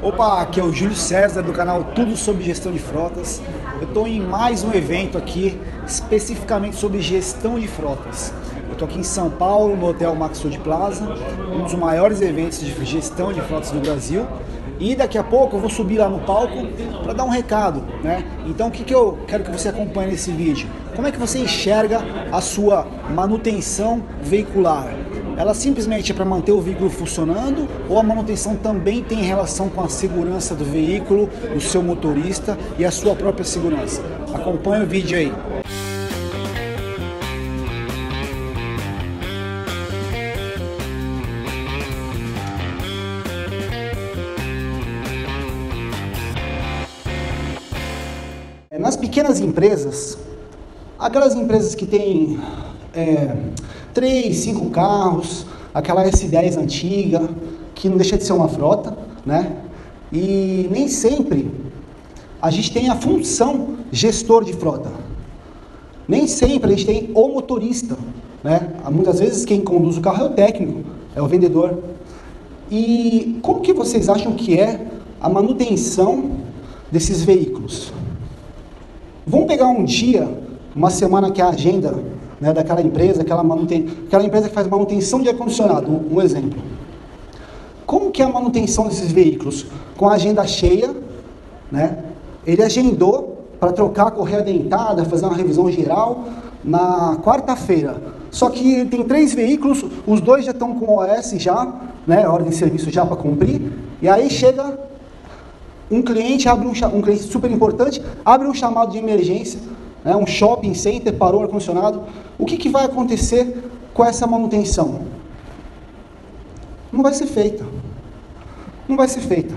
Opa, aqui é o Júlio César do canal Tudo sobre Gestão de Frotas. Eu estou em mais um evento aqui, especificamente sobre gestão de frotas. Eu estou aqui em São Paulo, no Hotel Maxud Plaza, um dos maiores eventos de gestão de frotas do Brasil. E daqui a pouco eu vou subir lá no palco para dar um recado, né? Então o que, que eu quero que você acompanhe nesse vídeo? Como é que você enxerga a sua manutenção veicular? Ela simplesmente é para manter o veículo funcionando ou a manutenção também tem relação com a segurança do veículo, do seu motorista e a sua própria segurança? Acompanhe o vídeo aí. Nas pequenas empresas, aquelas empresas que têm é, três, cinco carros, aquela S10 antiga, que não deixa de ser uma frota, né? E nem sempre a gente tem a função gestor de frota. Nem sempre a gente tem o motorista, né? Muitas vezes quem conduz o carro é o técnico, é o vendedor. E como que vocês acham que é a manutenção desses veículos? Vamos pegar um dia, uma semana que a agenda né, daquela empresa, aquela, manuten... aquela empresa que faz manutenção de ar-condicionado, um, exemplo. Como que é a manutenção desses veículos? Com a agenda cheia, né? ele agendou para trocar a correia dentada, fazer uma revisão geral na quarta-feira. Só que tem três veículos, os dois já estão com OS já, né, ordem de serviço já para cumprir, e aí chega um cliente, abre um, um cliente super importante, abre um chamado de emergência, né, um shopping center parou ar-condicionado, o que, que vai acontecer com essa manutenção? Não vai ser feita. Não vai ser feita.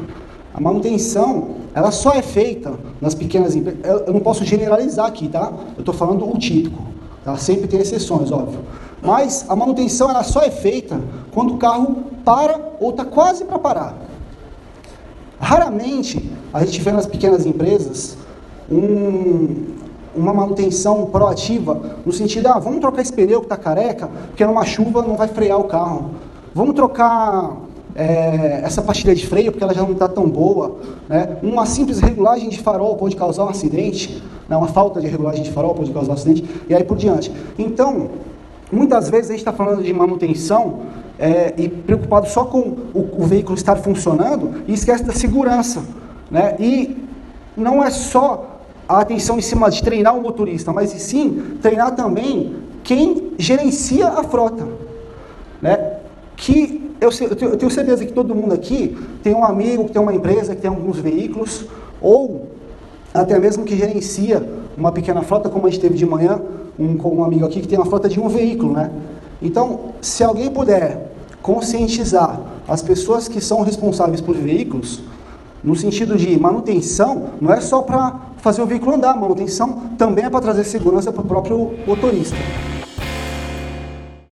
A manutenção, ela só é feita nas pequenas empresas. Eu não posso generalizar aqui, tá? Eu estou falando o típico. Tá? Sempre tem exceções, óbvio. Mas a manutenção, ela só é feita quando o carro para ou está quase para parar. Raramente a gente vê nas pequenas empresas um, uma manutenção proativa, no sentido, ah, vamos trocar esse pneu que está careca, porque numa chuva não vai frear o carro. Vamos trocar é, essa pastilha de freio, porque ela já não está tão boa. Né? Uma simples regulagem de farol pode causar um acidente, né? uma falta de regulagem de farol pode causar um acidente, e aí por diante. Então, muitas vezes a gente está falando de manutenção é, e preocupado só com o, o veículo estar funcionando e esquece da segurança. Né? E não é só a atenção em cima de treinar o motorista, mas sim treinar também quem gerencia a frota. Né? Que eu, eu tenho certeza que todo mundo aqui tem um amigo que tem uma empresa, que tem alguns veículos, ou até mesmo que gerencia uma pequena frota, como a gente teve de manhã, um, com um amigo aqui que tem uma frota de um veículo. Né? Então, se alguém puder conscientizar as pessoas que são responsáveis por veículos, no sentido de manutenção, não é só para fazer o veículo andar, manutenção também é para trazer segurança para o próprio motorista.